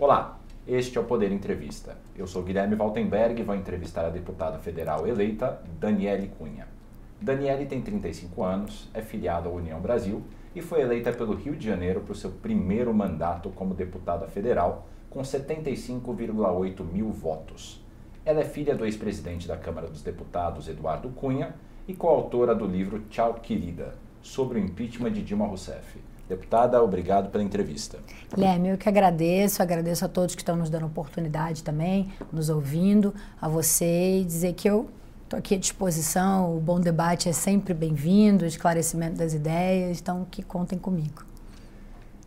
Olá, este é o Poder Entrevista. Eu sou Guilherme Valtenberg e vou entrevistar a deputada federal eleita Daniele Cunha. Daniele tem 35 anos, é filiada à União Brasil e foi eleita pelo Rio de Janeiro para o seu primeiro mandato como deputada federal, com 75,8 mil votos. Ela é filha do ex-presidente da Câmara dos Deputados, Eduardo Cunha, e coautora do livro Tchau Querida, sobre o impeachment de Dilma Rousseff. Deputada, obrigado pela entrevista. Guilherme, eu que agradeço, agradeço a todos que estão nos dando oportunidade também, nos ouvindo, a você e dizer que eu estou aqui à disposição, o bom debate é sempre bem-vindo, o esclarecimento das ideias, então que contem comigo.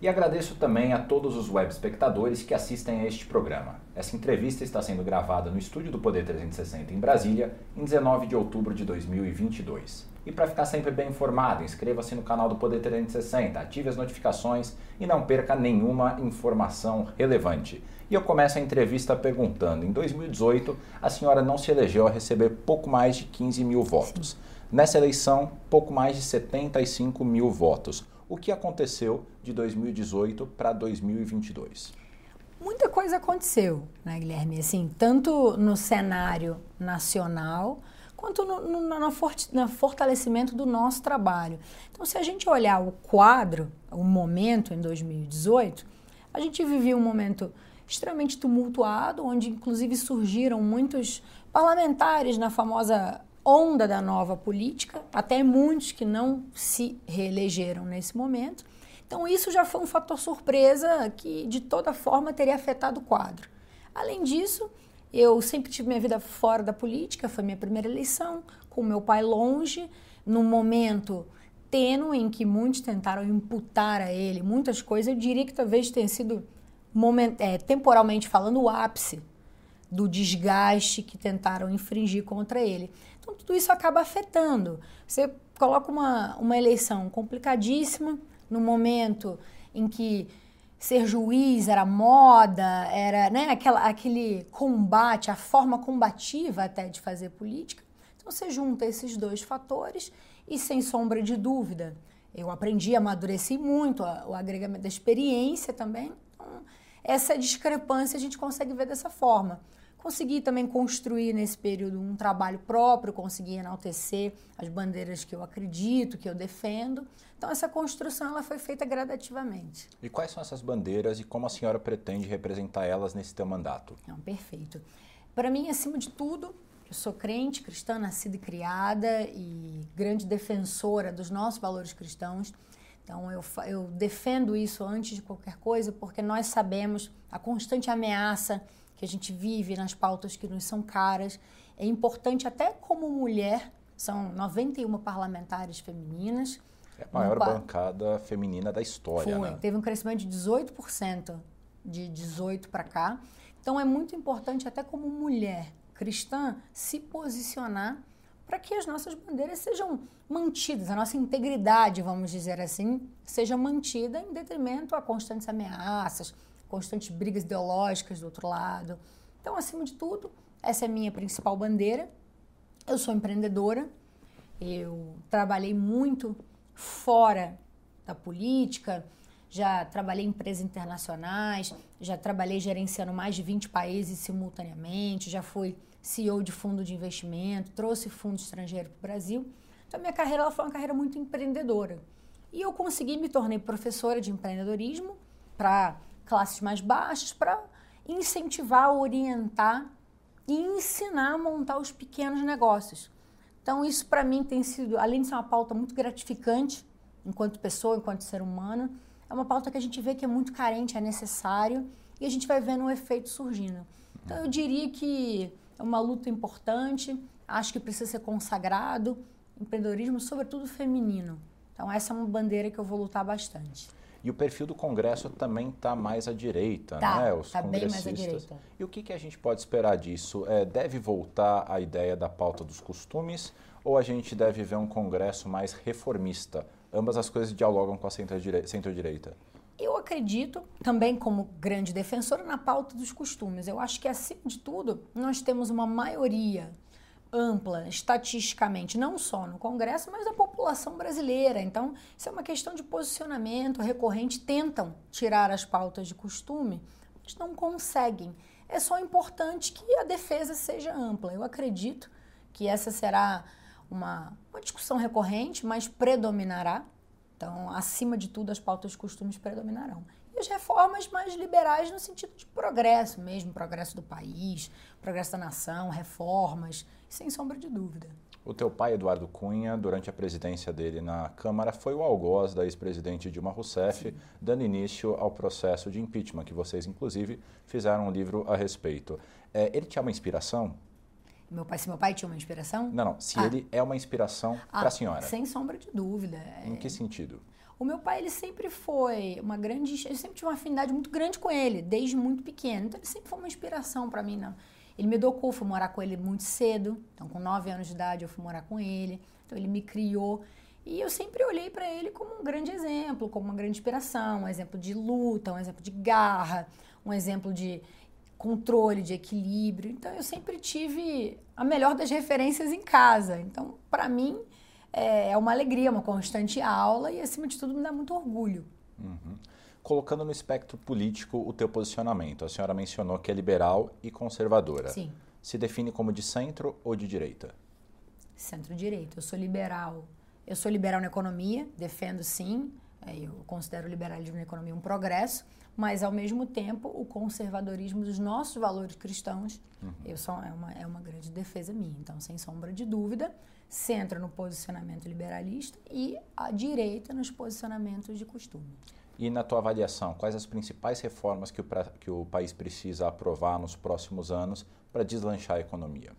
E agradeço também a todos os web espectadores que assistem a este programa. Essa entrevista está sendo gravada no estúdio do Poder 360 em Brasília, em 19 de outubro de 2022. E para ficar sempre bem informado, inscreva-se no canal do Poder 360, ative as notificações e não perca nenhuma informação relevante. E eu começo a entrevista perguntando: em 2018, a senhora não se elegeu a receber pouco mais de 15 mil votos. Nessa eleição, pouco mais de 75 mil votos o que aconteceu de 2018 para 2022? Muita coisa aconteceu, né, Guilherme? Assim, tanto no cenário nacional quanto no, no, no, no, fortalecimento do nosso trabalho. Então, se a gente olhar o quadro, o momento em 2018, a gente vivia um momento extremamente tumultuado, onde inclusive surgiram muitos parlamentares na famosa onda da nova política, até muitos que não se reelegeram nesse momento. Então, isso já foi um fator surpresa que, de toda forma, teria afetado o quadro. Além disso, eu sempre tive minha vida fora da política, foi minha primeira eleição, com meu pai longe, num momento tênue em que muitos tentaram imputar a ele muitas coisas. Eu diria que talvez tenha sido, moment, é, temporalmente falando, o ápice do desgaste que tentaram infringir contra ele. Então, tudo isso acaba afetando. Você coloca uma, uma eleição complicadíssima, no momento em que ser juiz era moda, era né, aquela, aquele combate, a forma combativa até de fazer política. Então, você junta esses dois fatores e, sem sombra de dúvida, eu aprendi, amadureci muito, o agregamento da experiência também. Então, essa discrepância a gente consegue ver dessa forma. Consegui também construir nesse período um trabalho próprio, consegui enaltecer as bandeiras que eu acredito, que eu defendo. Então essa construção ela foi feita gradativamente. E quais são essas bandeiras e como a senhora pretende representar elas nesse teu mandato? Não, perfeito. Para mim, acima de tudo, eu sou crente, cristã, nascida e criada e grande defensora dos nossos valores cristãos. Então, eu, eu defendo isso antes de qualquer coisa, porque nós sabemos a constante ameaça que a gente vive, nas pautas que nos são caras. É importante, até como mulher, são 91 parlamentares femininas. É a maior bancada feminina da história. Foi, né? teve um crescimento de 18% de 18 para cá. Então é muito importante, até como mulher cristã, se posicionar para que as nossas bandeiras sejam mantidas, a nossa integridade, vamos dizer assim, seja mantida em detrimento a constantes ameaças, constantes brigas ideológicas do outro lado. Então, acima de tudo, essa é a minha principal bandeira. Eu sou empreendedora, eu trabalhei muito fora da política, já trabalhei em empresas internacionais, já trabalhei gerenciando mais de 20 países simultaneamente, já fui CEO de fundo de investimento, trouxe fundo estrangeiro para o Brasil. Então, minha carreira foi uma carreira muito empreendedora. E eu consegui me tornar professora de empreendedorismo para classes mais baixas para incentivar, orientar e ensinar a montar os pequenos negócios. Então, isso para mim tem sido, além de ser uma pauta muito gratificante, enquanto pessoa, enquanto ser humano, é uma pauta que a gente vê que é muito carente, é necessário e a gente vai vendo um efeito surgindo. Então, eu diria que é uma luta importante, acho que precisa ser consagrado, empreendedorismo, sobretudo feminino. Então, essa é uma bandeira que eu vou lutar bastante. E o perfil do Congresso também está mais à direita, tá, né? Os tá congressistas. Bem mais à direita. E o que, que a gente pode esperar disso? É, deve voltar a ideia da pauta dos costumes ou a gente deve ver um Congresso mais reformista? Ambas as coisas dialogam com a centro-direita. Eu acredito, também como grande defensora, na pauta dos costumes. Eu acho que, acima de tudo, nós temos uma maioria ampla, estatisticamente, não só no Congresso, mas da população brasileira. Então, isso é uma questão de posicionamento recorrente. Tentam tirar as pautas de costume Eles não conseguem. É só importante que a defesa seja ampla. Eu acredito que essa será uma, uma discussão recorrente, mas predominará. Então, acima de tudo, as pautas de costumes predominarão. E as reformas mais liberais no sentido de progresso mesmo, progresso do país, progresso da nação, reformas, sem sombra de dúvida. O teu pai, Eduardo Cunha, durante a presidência dele na Câmara, foi o algoz da ex-presidente Dilma Rousseff, Sim. dando início ao processo de impeachment, que vocês, inclusive, fizeram um livro a respeito. É, ele tinha uma inspiração? Meu pai, se meu pai tinha uma inspiração? Não, não. Se ah. ele é uma inspiração ah, para a senhora. Sem sombra de dúvida. Em que sentido? O meu pai, ele sempre foi uma grande. Eu sempre tive uma afinidade muito grande com ele, desde muito pequeno. Então, ele sempre foi uma inspiração para mim. Não. Ele me educou, fui morar com ele muito cedo. Então, com 9 anos de idade, eu fui morar com ele. Então, ele me criou. E eu sempre olhei para ele como um grande exemplo, como uma grande inspiração, um exemplo de luta, um exemplo de garra, um exemplo de controle, de equilíbrio. Então, eu sempre tive a melhor das referências em casa. Então, para mim, é, é uma alegria, uma constante aula e, acima de tudo, me dá muito orgulho. Uhum colocando no espectro político o teu posicionamento. A senhora mencionou que é liberal e conservadora. Sim. Se define como de centro ou de direita? Centro-direita. Eu sou liberal. Eu sou liberal na economia, defendo sim. Eu considero o liberalismo na economia um progresso, mas ao mesmo tempo o conservadorismo dos nossos valores cristãos uhum. eu sou, é, uma, é uma grande defesa minha. Então, sem sombra de dúvida, centra no posicionamento liberalista e a direita nos posicionamentos de costume. E na tua avaliação, quais as principais reformas que o, que o país precisa aprovar nos próximos anos para deslanchar a economia?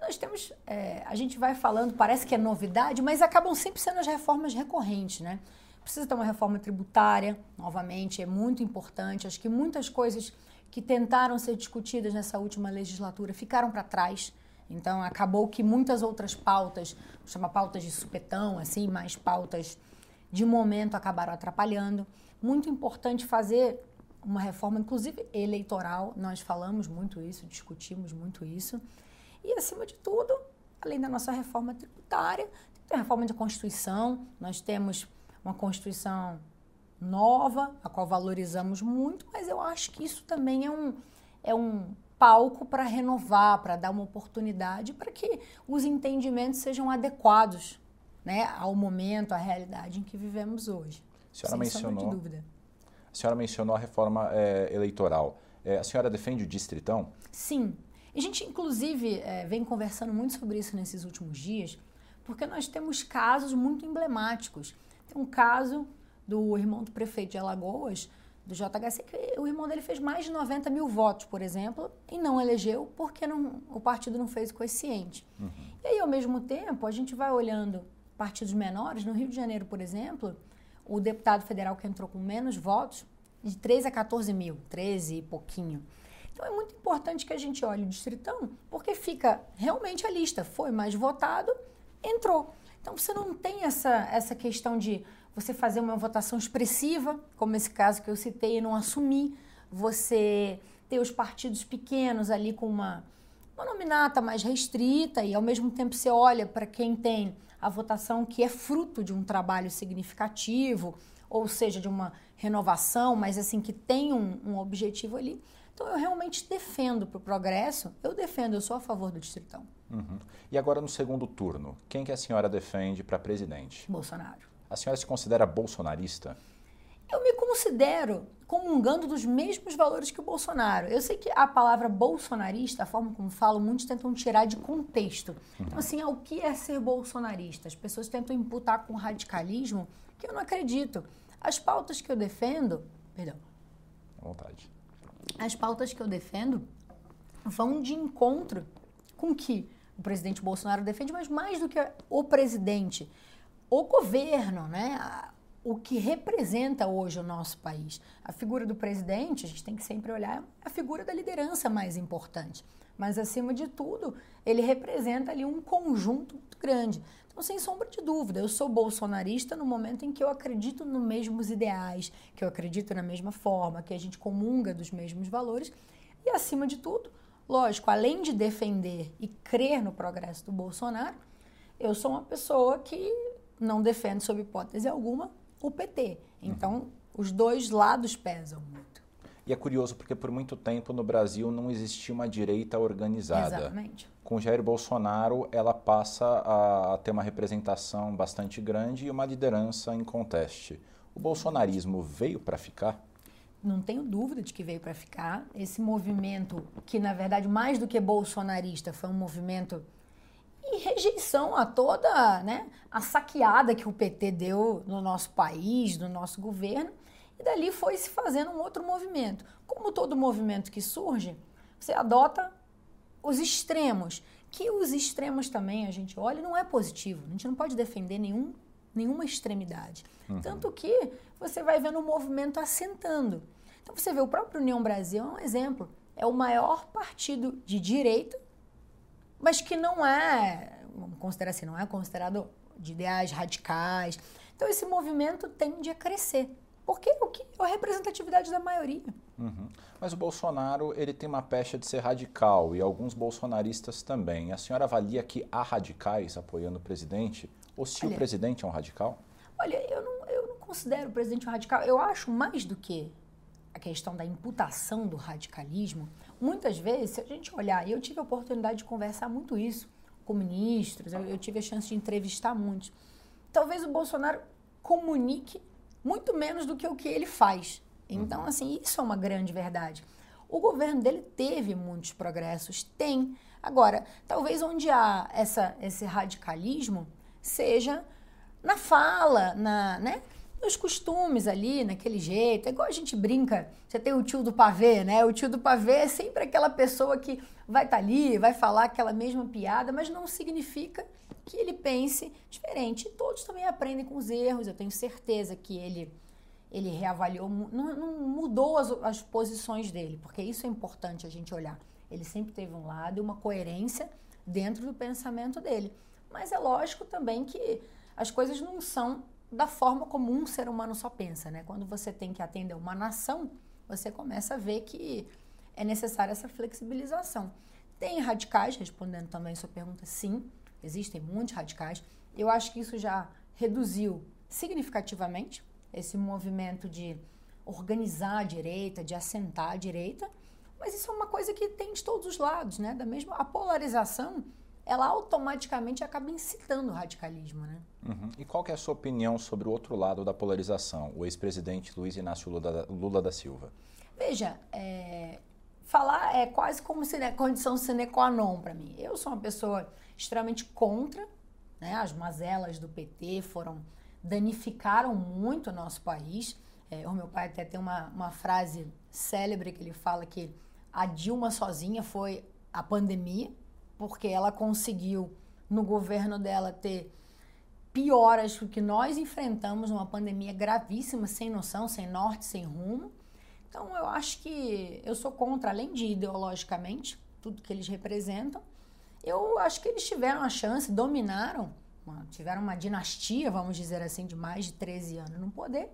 Nós temos, é, a gente vai falando, parece que é novidade, mas acabam sempre sendo as reformas recorrentes, né? Precisa ter uma reforma tributária, novamente, é muito importante. Acho que muitas coisas que tentaram ser discutidas nessa última legislatura ficaram para trás. Então, acabou que muitas outras pautas, chama pautas de supetão, assim, mais pautas de momento acabaram atrapalhando. Muito importante fazer uma reforma, inclusive eleitoral, nós falamos muito isso, discutimos muito isso. E, acima de tudo, além da nossa reforma tributária, tem a reforma da Constituição, nós temos uma Constituição nova, a qual valorizamos muito, mas eu acho que isso também é um, é um palco para renovar, para dar uma oportunidade para que os entendimentos sejam adequados né, ao momento, à realidade em que vivemos hoje. A senhora mencionou, de dúvida. A senhora mencionou a reforma é, eleitoral. É, a senhora defende o distritão? Sim. A gente, inclusive, é, vem conversando muito sobre isso nesses últimos dias, porque nós temos casos muito emblemáticos. Tem um caso do irmão do prefeito de Alagoas, do JHC, que o irmão dele fez mais de 90 mil votos, por exemplo, e não elegeu porque não, o partido não fez o coeficiente. Uhum. E aí, ao mesmo tempo, a gente vai olhando partidos menores, no Rio de Janeiro, por exemplo, o deputado federal que entrou com menos votos, de 13 a 14 mil, 13 e pouquinho. Então é muito importante que a gente olhe o distritão, porque fica realmente a lista foi mais votado, entrou. Então você não tem essa, essa questão de você fazer uma votação expressiva, como esse caso que eu citei, e não assumir, você ter os partidos pequenos ali com uma, uma nominata mais restrita e ao mesmo tempo você olha para quem tem a votação que é fruto de um trabalho significativo, ou seja, de uma renovação, mas assim que tem um, um objetivo ali. Então eu realmente defendo para o progresso, eu defendo, eu sou a favor do distritão. Uhum. E agora no segundo turno, quem que a senhora defende para presidente? Bolsonaro. A senhora se considera bolsonarista? Eu me considero comungando dos mesmos valores que o Bolsonaro. Eu sei que a palavra bolsonarista, a forma como falo, muitos tentam tirar de contexto. Então, assim, o que é ser bolsonarista? As pessoas tentam imputar com radicalismo que eu não acredito. As pautas que eu defendo. Perdão. À vontade. As pautas que eu defendo vão de encontro com que o presidente Bolsonaro defende, mas mais do que o presidente, o governo, né? o que representa hoje o nosso país. A figura do presidente, a gente tem que sempre olhar a figura da liderança mais importante. Mas, acima de tudo, ele representa ali um conjunto muito grande. Então, sem sombra de dúvida, eu sou bolsonarista no momento em que eu acredito nos mesmos ideais, que eu acredito na mesma forma, que a gente comunga dos mesmos valores. E, acima de tudo, lógico, além de defender e crer no progresso do Bolsonaro, eu sou uma pessoa que não defende, sob hipótese alguma, o PT. Então, uhum. os dois lados pesam muito. E é curioso porque por muito tempo no Brasil não existia uma direita organizada. Exatamente. Com Jair Bolsonaro, ela passa a ter uma representação bastante grande e uma liderança em conteste. O bolsonarismo veio para ficar? Não tenho dúvida de que veio para ficar. Esse movimento, que na verdade mais do que bolsonarista, foi um movimento e rejeição a toda né, a saqueada que o PT deu no nosso país, no nosso governo. E dali foi se fazendo um outro movimento. Como todo movimento que surge, você adota os extremos, que os extremos também a gente olha não é positivo. A gente não pode defender nenhum, nenhuma extremidade. Uhum. Tanto que você vai vendo o movimento assentando. Então você vê o próprio União Brasil é um exemplo. É o maior partido de direita, mas que não é, vamos considerar assim, não é considerado de ideais radicais. Então esse movimento tende a crescer. Porque o que é a representatividade da maioria. Uhum. Mas o Bolsonaro ele tem uma pecha de ser radical e alguns bolsonaristas também. A senhora avalia que há radicais apoiando o presidente? Ou se olha, o presidente é um radical? Olha, eu não, eu não considero o presidente um radical. Eu acho mais do que a questão da imputação do radicalismo. Muitas vezes, se a gente olhar, e eu tive a oportunidade de conversar muito isso com ministros, eu, eu tive a chance de entrevistar muitos. Talvez o Bolsonaro comunique muito menos do que o que ele faz. Então, uhum. assim, isso é uma grande verdade. O governo dele teve muitos progressos, tem. Agora, talvez onde há essa, esse radicalismo seja na fala, na, né? Nos costumes ali, naquele jeito. É igual a gente brinca, você tem o tio do pavê, né? O tio do pavê é sempre aquela pessoa que vai estar tá ali, vai falar aquela mesma piada, mas não significa que ele pense diferente. Todos também aprendem com os erros, eu tenho certeza que ele ele reavaliou, não, não mudou as, as posições dele, porque isso é importante a gente olhar. Ele sempre teve um lado e uma coerência dentro do pensamento dele. Mas é lógico também que as coisas não são da forma como um ser humano só pensa, né? Quando você tem que atender uma nação, você começa a ver que é necessária essa flexibilização. Tem radicais, respondendo também a sua pergunta, sim, existem muitos radicais. Eu acho que isso já reduziu significativamente esse movimento de organizar a direita, de assentar a direita, mas isso é uma coisa que tem de todos os lados, né? Da mesma a polarização ela automaticamente acaba incitando o radicalismo. Né? Uhum. E qual é a sua opinião sobre o outro lado da polarização, o ex-presidente Luiz Inácio Lula, Lula, da Silva? Veja, é, falar é quase como se, né, condição sine qua non para mim. Eu sou uma pessoa extremamente contra, né, as mazelas do PT foram danificaram muito o nosso país. É, o meu pai até tem uma, uma frase célebre que ele fala que a Dilma sozinha foi a pandemia, porque ela conseguiu, no governo dela, ter pioras que nós enfrentamos numa pandemia gravíssima, sem noção, sem norte, sem rumo. Então, eu acho que eu sou contra, além de ideologicamente, tudo que eles representam. Eu acho que eles tiveram a chance, dominaram, tiveram uma dinastia, vamos dizer assim, de mais de 13 anos no poder,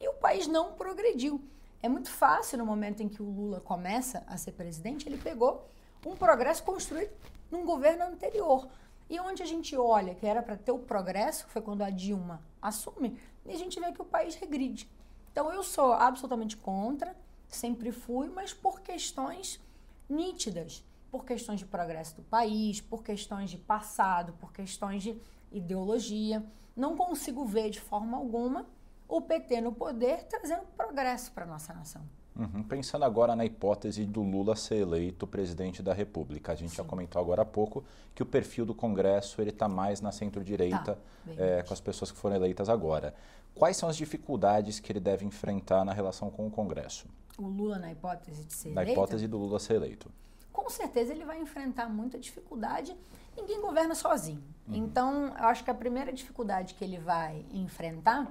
e o país não progrediu. É muito fácil no momento em que o Lula começa a ser presidente, ele pegou um progresso construído num governo anterior. E onde a gente olha que era para ter o progresso, foi quando a Dilma assume, e a gente vê que o país regride. Então eu sou absolutamente contra, sempre fui, mas por questões nítidas, por questões de progresso do país, por questões de passado, por questões de ideologia. Não consigo ver de forma alguma o PT no poder trazendo progresso para nossa nação. Uhum. Pensando agora na hipótese do Lula ser eleito presidente da República, a gente Sim. já comentou agora há pouco que o perfil do Congresso ele está mais na centro-direita tá, é, com as pessoas que foram eleitas agora. Quais são as dificuldades que ele deve enfrentar na relação com o Congresso? O Lula na hipótese de ser na eleito? Na hipótese do Lula ser eleito. Com certeza ele vai enfrentar muita dificuldade. Ninguém governa sozinho. Uhum. Então, eu acho que a primeira dificuldade que ele vai enfrentar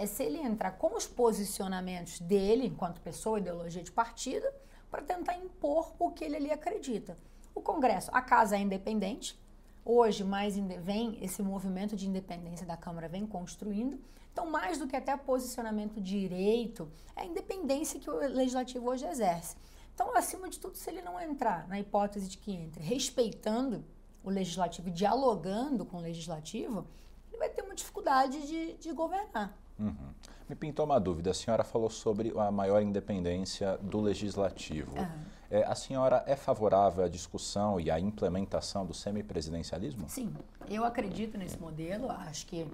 é se ele entrar com os posicionamentos dele, enquanto pessoa, ideologia de partido, para tentar impor o que ele ali acredita. O Congresso, a casa é independente, hoje mais vem esse movimento de independência da Câmara vem construindo. Então, mais do que até posicionamento direito, é a independência que o legislativo hoje exerce. Então, acima de tudo, se ele não entrar na hipótese de que entre respeitando o legislativo, dialogando com o legislativo, ele vai ter uma dificuldade de, de governar. Uhum. Me pintou uma dúvida. A senhora falou sobre a maior independência do legislativo. Uhum. É, a senhora é favorável à discussão e à implementação do semipresidencialismo? Sim, eu acredito nesse modelo. Acho que,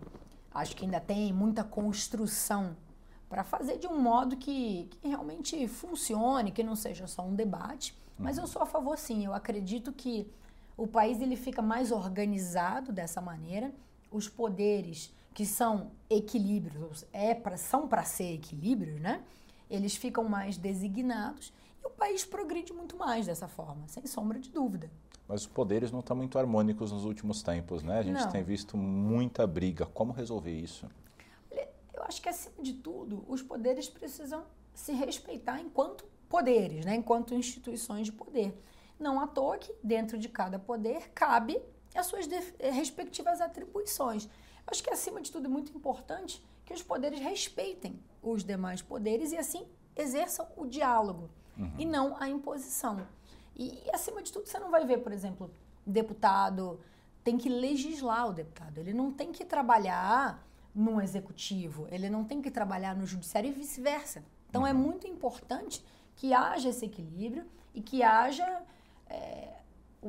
acho que ainda tem muita construção para fazer de um modo que, que, realmente funcione, que não seja só um debate. Mas uhum. eu sou a favor, sim. Eu acredito que o país ele fica mais organizado dessa maneira. Os poderes que são equilíbrios, é pra, são para ser equilíbrios, né? Eles ficam mais designados e o país progride muito mais dessa forma, sem sombra de dúvida. Mas os poderes não estão muito harmônicos nos últimos tempos, né? A gente não. tem visto muita briga. Como resolver isso? Eu acho que, acima de tudo, os poderes precisam se respeitar enquanto poderes, né? enquanto instituições de poder. Não à toa que, dentro de cada poder, cabe as suas respectivas atribuições. Acho que, acima de tudo, é muito importante que os poderes respeitem os demais poderes e, assim, exerçam o diálogo uhum. e não a imposição. E, acima de tudo, você não vai ver, por exemplo, deputado tem que legislar o deputado. Ele não tem que trabalhar no executivo, ele não tem que trabalhar no judiciário e vice-versa. Então, é uhum. é muito importante que haja esse equilíbrio e que haja é,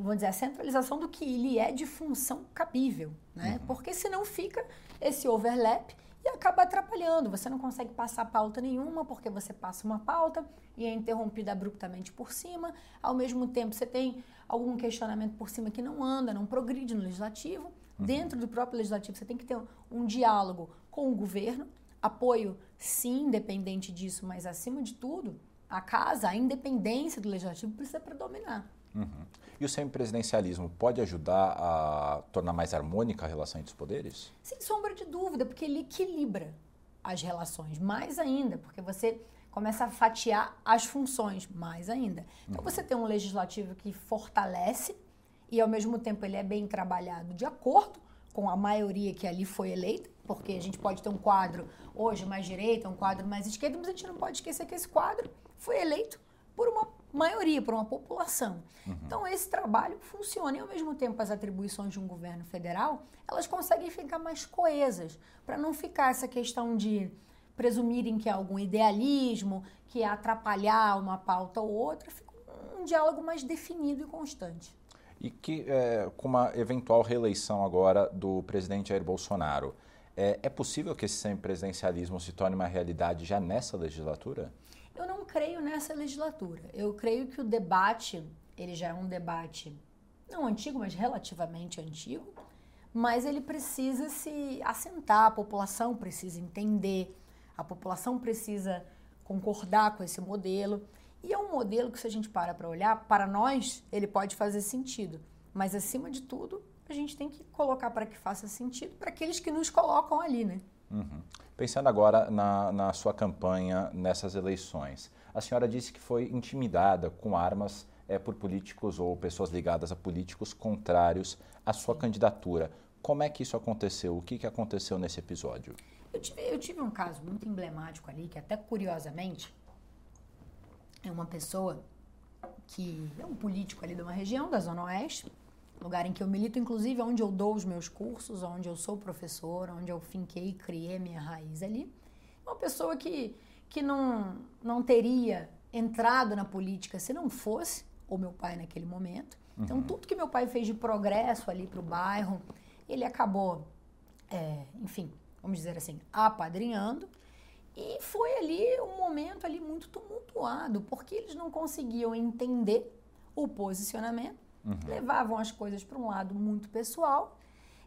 vamos dizer, a centralização do que ele é de função cabível, né? Uhum. Porque senão fica esse overlap e acaba atrapalhando. Você não consegue passar pauta nenhuma porque você passa uma pauta e é interrompida abruptamente por cima. Ao mesmo tempo, você tem algum questionamento por cima que não anda, não progride no legislativo. Uhum. Dentro do próprio legislativo, você tem que ter um diálogo com o governo, apoio, sim, independente disso, mas acima de tudo, a casa, a independência do legislativo precisa predominar. Uhum. E o semipresidencialismo pode ajudar a tornar mais harmônica a relação entre os poderes? Sem sombra de dúvida, porque ele equilibra as relações, mais ainda, porque você começa a fatiar as funções, mais ainda. Então uhum. você tem um legislativo que fortalece e ao mesmo tempo ele é bem trabalhado de acordo com a maioria que ali foi eleita, porque a gente pode ter um quadro hoje mais direita, um quadro mais esquerda, mas a gente não pode esquecer que esse quadro foi eleito por uma maioria, por uma população. Uhum. Então, esse trabalho funciona e, ao mesmo tempo, as atribuições de um governo federal, elas conseguem ficar mais coesas, para não ficar essa questão de presumirem que há algum idealismo, que é atrapalhar uma pauta ou outra, fica um diálogo mais definido e constante. E que, é, com uma eventual reeleição agora do presidente Jair Bolsonaro, é, é possível que esse semipresidencialismo se torne uma realidade já nessa legislatura? Eu não creio nessa legislatura. Eu creio que o debate, ele já é um debate não antigo, mas relativamente antigo, mas ele precisa se assentar, a população precisa entender, a população precisa concordar com esse modelo. E é um modelo que, se a gente para para olhar, para nós, ele pode fazer sentido. Mas, acima de tudo, a gente tem que colocar para que faça sentido para aqueles que nos colocam ali, né? Uhum. Pensando agora na, na sua campanha nessas eleições, a senhora disse que foi intimidada com armas é, por políticos ou pessoas ligadas a políticos contrários à sua candidatura. Como é que isso aconteceu? O que, que aconteceu nesse episódio? Eu tive, eu tive um caso muito emblemático ali, que até curiosamente é uma pessoa que é um político ali de uma região da Zona Oeste, lugar em que eu milito, inclusive onde eu dou os meus cursos, onde eu sou professor, onde eu finquei e criei minha raiz ali. Uma pessoa que, que não, não teria entrado na política se não fosse o meu pai naquele momento. Então, uhum. tudo que meu pai fez de progresso ali para o bairro, ele acabou, é, enfim, vamos dizer assim, apadrinhando. E foi ali um momento ali muito tumultuado, porque eles não conseguiam entender o posicionamento uhum. levavam as coisas para um lado muito pessoal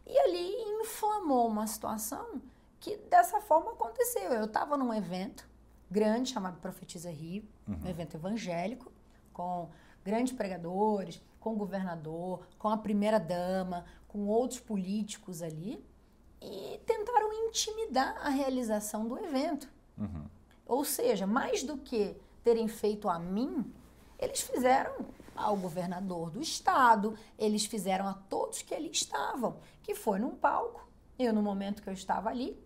e ali inflamou uma situação que dessa forma aconteceu. Eu estava num evento grande chamado Profetiza Rio, uhum. um evento evangélico, com grandes pregadores, com o governador, com a primeira dama, com outros políticos ali, e tentaram intimidar a realização do evento. Uhum. Ou seja, mais do que terem feito a mim, eles fizeram ao governador do estado, eles fizeram a todos que ali estavam, que foi num palco. Eu, no momento que eu estava ali,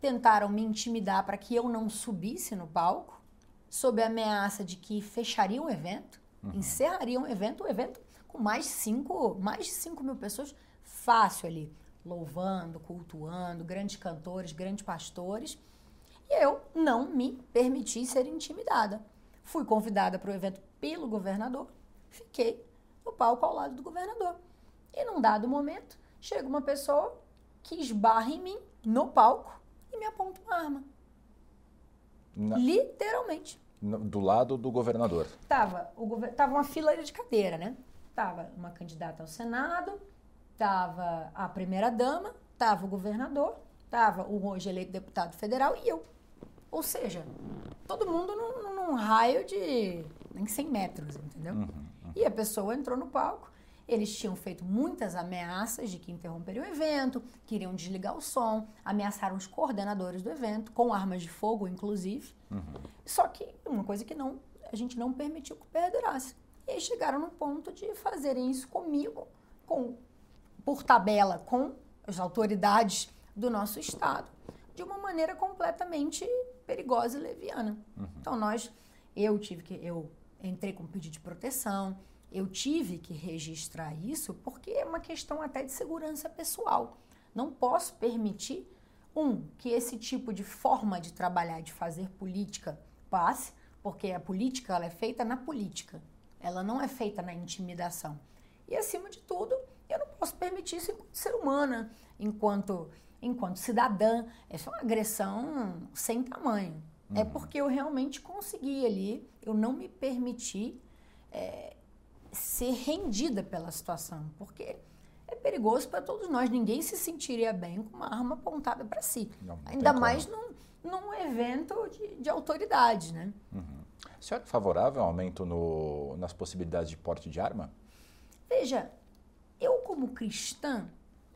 tentaram me intimidar para que eu não subisse no palco, sob a ameaça de que fechariam o evento, uhum. encerrariam o evento, o evento com mais de cinco, mais de 5 mil pessoas fácil ali, louvando, cultuando, grandes cantores, grandes pastores. eu não me permiti ser intimidada. Fui convidada para o evento pelo governador, fiquei no palco ao lado do governador. E num dado momento, chega uma pessoa que esbarra em mim no palco e me aponta uma arma. Na... Literalmente. Do lado do governador. Tava, o tava uma fila de cadeira, né? Tava uma candidata ao Senado, tava a primeira dama, tava o governador, tava o hoje eleito deputado federal e eu. Ou seja, todo mundo num, num raio de nem 100 metros, entendeu? Uhum. E a pessoa entrou no palco. Eles tinham feito muitas ameaças de que interromperiam o evento, queriam desligar o som, ameaçaram os coordenadores do evento, com armas de fogo, inclusive. Uhum. Só que uma coisa que não, a gente não permitiu que perdurasse. E eles chegaram no ponto de fazerem isso comigo, com, por tabela, com as autoridades do nosso estado, de uma maneira completamente perigosa e leviana. Uhum. Então nós, eu tive que, eu entrei com pedido de proteção, eu tive que registrar isso porque é uma questão até de segurança pessoal. Não posso permitir um que esse tipo de forma de trabalhar, de fazer política passe, porque a política ela é feita na política, ela não é feita na intimidação. E acima de tudo, eu não posso permitir isso enquanto ser humana, enquanto enquanto cidadã. Essa é uma agressão sem tamanho. É uhum. É porque eu realmente consegui ali, eu não me permiti é, ser rendida pela situação, porque é perigoso para todos nós. Ninguém se sentiria bem com uma arma apontada para si. Não, não Ainda mais num, num, evento de, de autoridade, né? Uhum. A senhora é favorável ao aumento no, nas possibilidades de porte de arma? Veja, eu como cristã,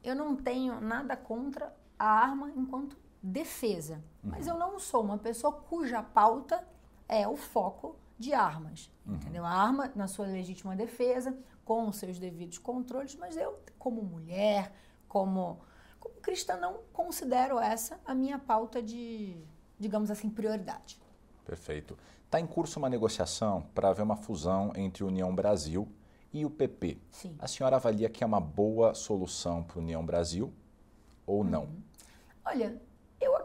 eu não tenho nada contra a arma enquanto defesa. Uhum. Mas eu não sou uma pessoa cuja pauta é o foco de armas. Uhum. Entendeu? A arma na sua legítima defesa, com os seus devidos controles, mas eu, como mulher, como, como cristã, não considero essa a minha pauta de, digamos assim, prioridade. Perfeito. Está em curso uma negociação para haver uma fusão entre União Brasil e o PP. Sim. A senhora avalia que é uma boa solução para a União Brasil ou não? Uhum. Olha, eu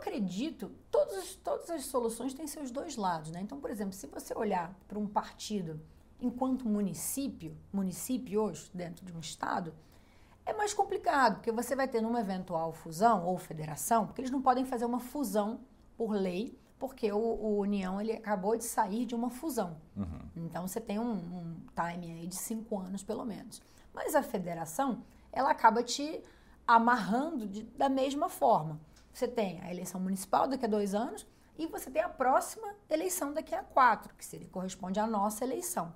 acredito, todas, todas as soluções têm seus dois lados, né? Então, por exemplo, se você olhar para um partido enquanto município, município hoje, dentro de um estado, é mais complicado, porque você vai ter numa eventual fusão ou federação, porque eles não podem fazer uma fusão por lei, porque o, o União ele acabou de sair de uma fusão. Uhum. Então você tem um, um time aí de cinco anos pelo menos. Mas a federação, ela acaba te amarrando de, da mesma forma. Você tem a eleição municipal daqui a dois anos e você tem a próxima eleição daqui a quatro, que seria, corresponde à nossa eleição.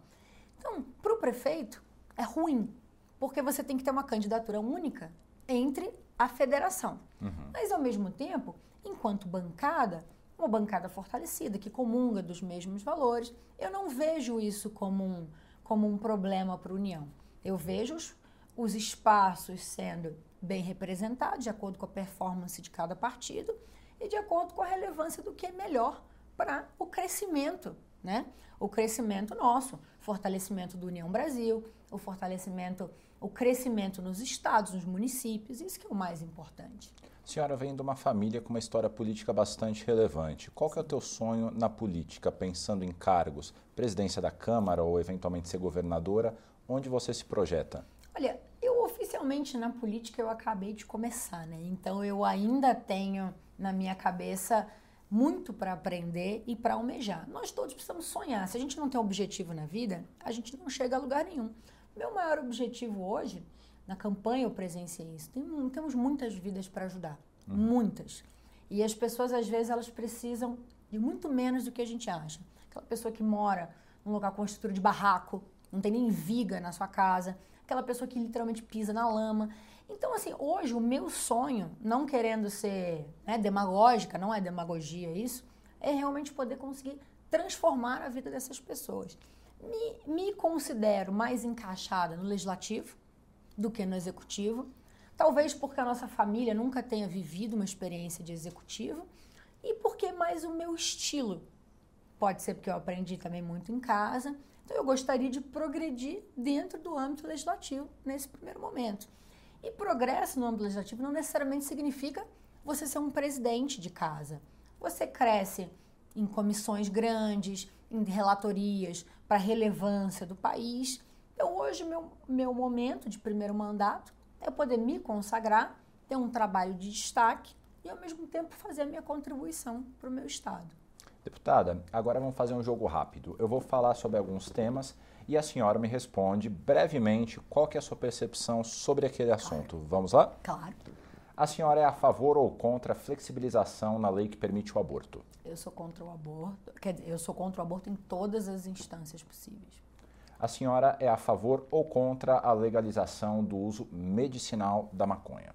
Então, para o prefeito, é ruim, porque você tem que ter uma candidatura única entre a federação. Uhum. Mas, ao mesmo tempo, enquanto bancada, uma bancada fortalecida, que comunga dos mesmos valores, eu não vejo isso como um, como um problema para a União. Eu vejo os, os espaços sendo bem representados, de acordo com a performance de cada partido e de acordo com a relevância do que é melhor para o crescimento, né? O crescimento nosso, fortalecimento do União Brasil, o fortalecimento, o crescimento nos estados, nos municípios, isso que é o mais importante. A senhora vem de uma família com uma história política bastante relevante. Qual que é o teu sonho na política, pensando em cargos, presidência da Câmara ou eventualmente ser governadora, onde você se projeta? Olha, oficialmente na política eu acabei de começar, né? Então eu ainda tenho na minha cabeça muito para aprender e para almejar. Nós todos precisamos sonhar. Se a gente não tem objetivo na vida, a gente não chega a lugar nenhum. Meu maior objetivo hoje na campanha eu presenciei isso. Tem, temos muitas vidas para ajudar, uhum. muitas. E as pessoas às vezes elas precisam de muito menos do que a gente acha. Aquela pessoa que mora num lugar com estrutura de barraco, não tem nem viga na sua casa, aquela pessoa que literalmente pisa na lama. Então, assim, hoje o meu sonho, não querendo ser né, demagógica, não é demagogia isso, é realmente poder conseguir transformar a vida dessas pessoas. Me, me considero mais encaixada no legislativo, do que no executivo. Talvez porque a nossa família nunca tenha vivido uma experiência de executivo e porque mais o meu estilo. Pode ser porque eu aprendi também muito em casa. Então eu gostaria de progredir dentro do âmbito legislativo nesse primeiro momento. E progresso no âmbito legislativo não necessariamente significa você ser um presidente de casa. você cresce em comissões grandes, em relatorias para relevância do país. Então, hoje, meu, meu momento de primeiro mandato é poder me consagrar, ter um trabalho de destaque e, ao mesmo tempo, fazer a minha contribuição para o meu Estado. Deputada, agora vamos fazer um jogo rápido. Eu vou falar sobre alguns temas e a senhora me responde brevemente qual que é a sua percepção sobre aquele assunto. Claro. Vamos lá? Claro. A senhora é a favor ou contra a flexibilização na lei que permite o aborto? Eu sou contra o aborto. Quer dizer, eu sou contra o aborto em todas as instâncias possíveis. A senhora é a favor ou contra a legalização do uso medicinal da maconha?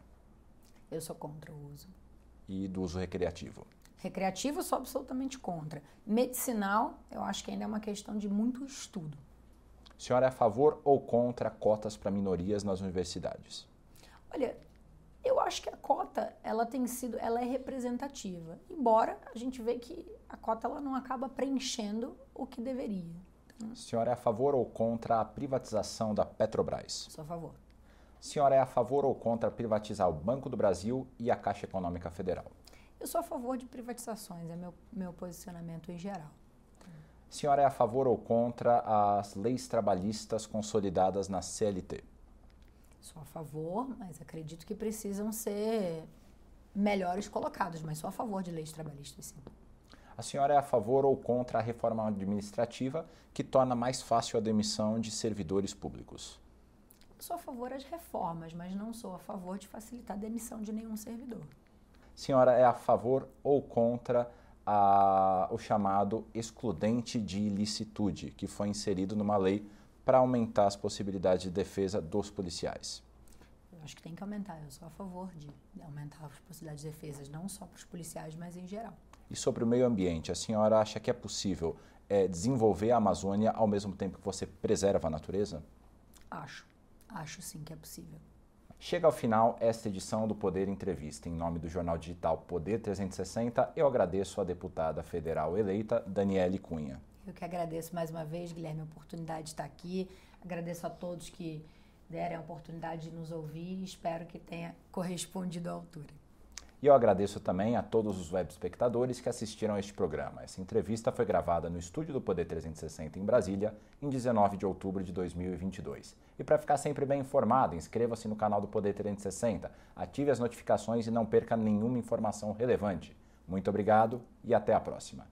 Eu sou contra o uso. E do uso recreativo? Recreativo, eu sou absolutamente contra. Medicinal, eu acho que ainda é uma questão de muito estudo. A senhora é a favor ou contra cotas para minorias nas universidades? Olha, eu acho que a cota, ela tem sido, ela é representativa. Embora a gente vê que a cota ela não acaba preenchendo o que deveria. A senhora é a favor ou contra a privatização da Petrobras? Sou a favor. A senhora é a favor ou contra privatizar o Banco do Brasil e a Caixa Econômica Federal? Eu sou a favor de privatizações, é meu, meu posicionamento em geral. A senhora é a favor ou contra as leis trabalhistas consolidadas na CLT? Sou a favor, mas acredito que precisam ser melhores colocados, mas sou a favor de leis trabalhistas, sim. A senhora é a favor ou contra a reforma administrativa que torna mais fácil a demissão de servidores públicos? Sou a favor das reformas, mas não sou a favor de facilitar a demissão de nenhum servidor senhora é a favor ou contra a, o chamado excludente de ilicitude, que foi inserido numa lei para aumentar as possibilidades de defesa dos policiais? Eu acho que tem que aumentar. Eu sou a favor de aumentar as possibilidades de defesa, não só para os policiais, mas em geral. E sobre o meio ambiente, a senhora acha que é possível é, desenvolver a Amazônia ao mesmo tempo que você preserva a natureza? Acho. Acho sim que é possível. Chega ao final esta edição do Poder Entrevista. Em nome do jornal digital Poder 360, eu agradeço à deputada federal eleita Daniele Cunha. Eu que agradeço mais uma vez, Guilherme, a oportunidade de estar aqui. Agradeço a todos que deram a oportunidade de nos ouvir. Espero que tenha correspondido à altura. E eu agradeço também a todos os web espectadores que assistiram a este programa. Essa entrevista foi gravada no estúdio do Poder 360 em Brasília, em 19 de outubro de 2022. E para ficar sempre bem informado, inscreva-se no canal do Poder 360, ative as notificações e não perca nenhuma informação relevante. Muito obrigado e até a próxima.